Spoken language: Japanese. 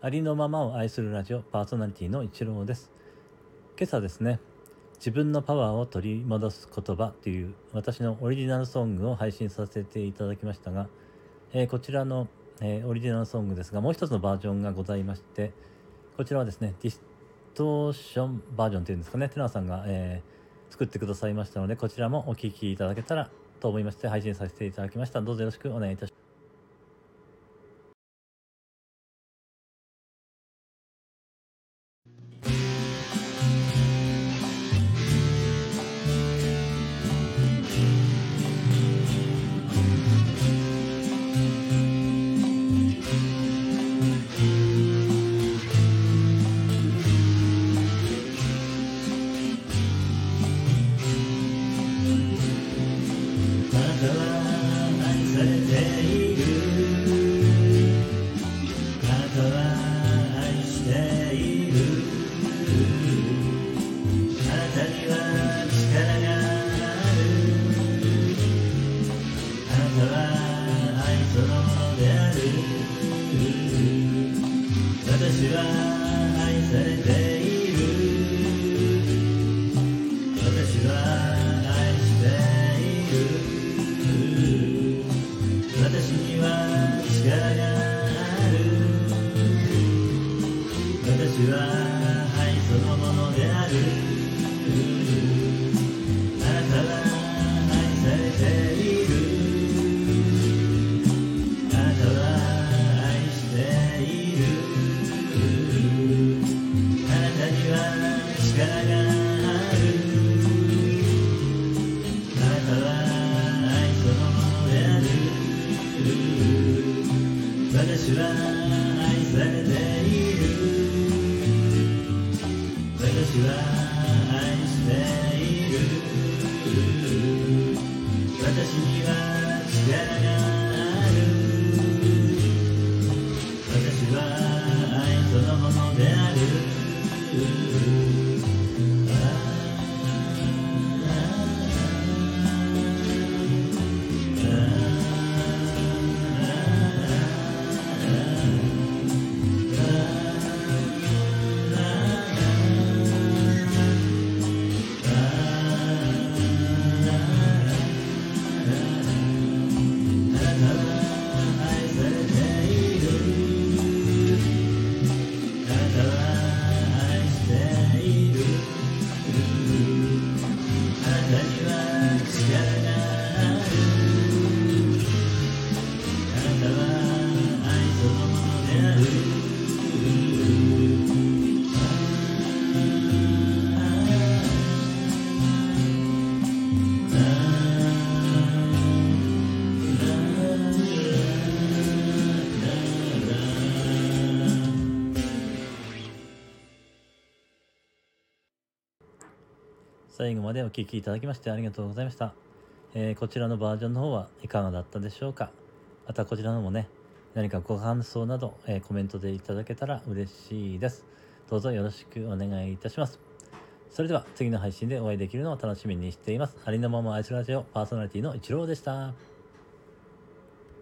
ありのままを愛するラジオパーソナリティの一郎です。今朝ですね自分のパワーを取り戻す言葉という私のオリジナルソングを配信させていただきましたが、えー、こちらの、えー、オリジナルソングですがもう一つのバージョンがございましてこちらはですねディストーションバージョンというんですかねテナーさんが、えー、作ってくださいましたのでこちらもお聴きいただけたらと思いまして配信させていただきました。どうぞよろしくお願いいたします。私は愛されている私は愛している。私には力がある。私は私は愛されている。私は愛してい。る私には力が最後までお聴きいただきましてありがとうございました。えーこちらのバージョンの方はいかがだったでしょうか？またこちらのもね、何かご感想など、えーコメントでいただけたら嬉しいです。どうぞよろしくお願いいたします。それでは次の配信でお会いできるのを楽しみにしています。ありのまま愛するラジオパーソナリティのイチローでした。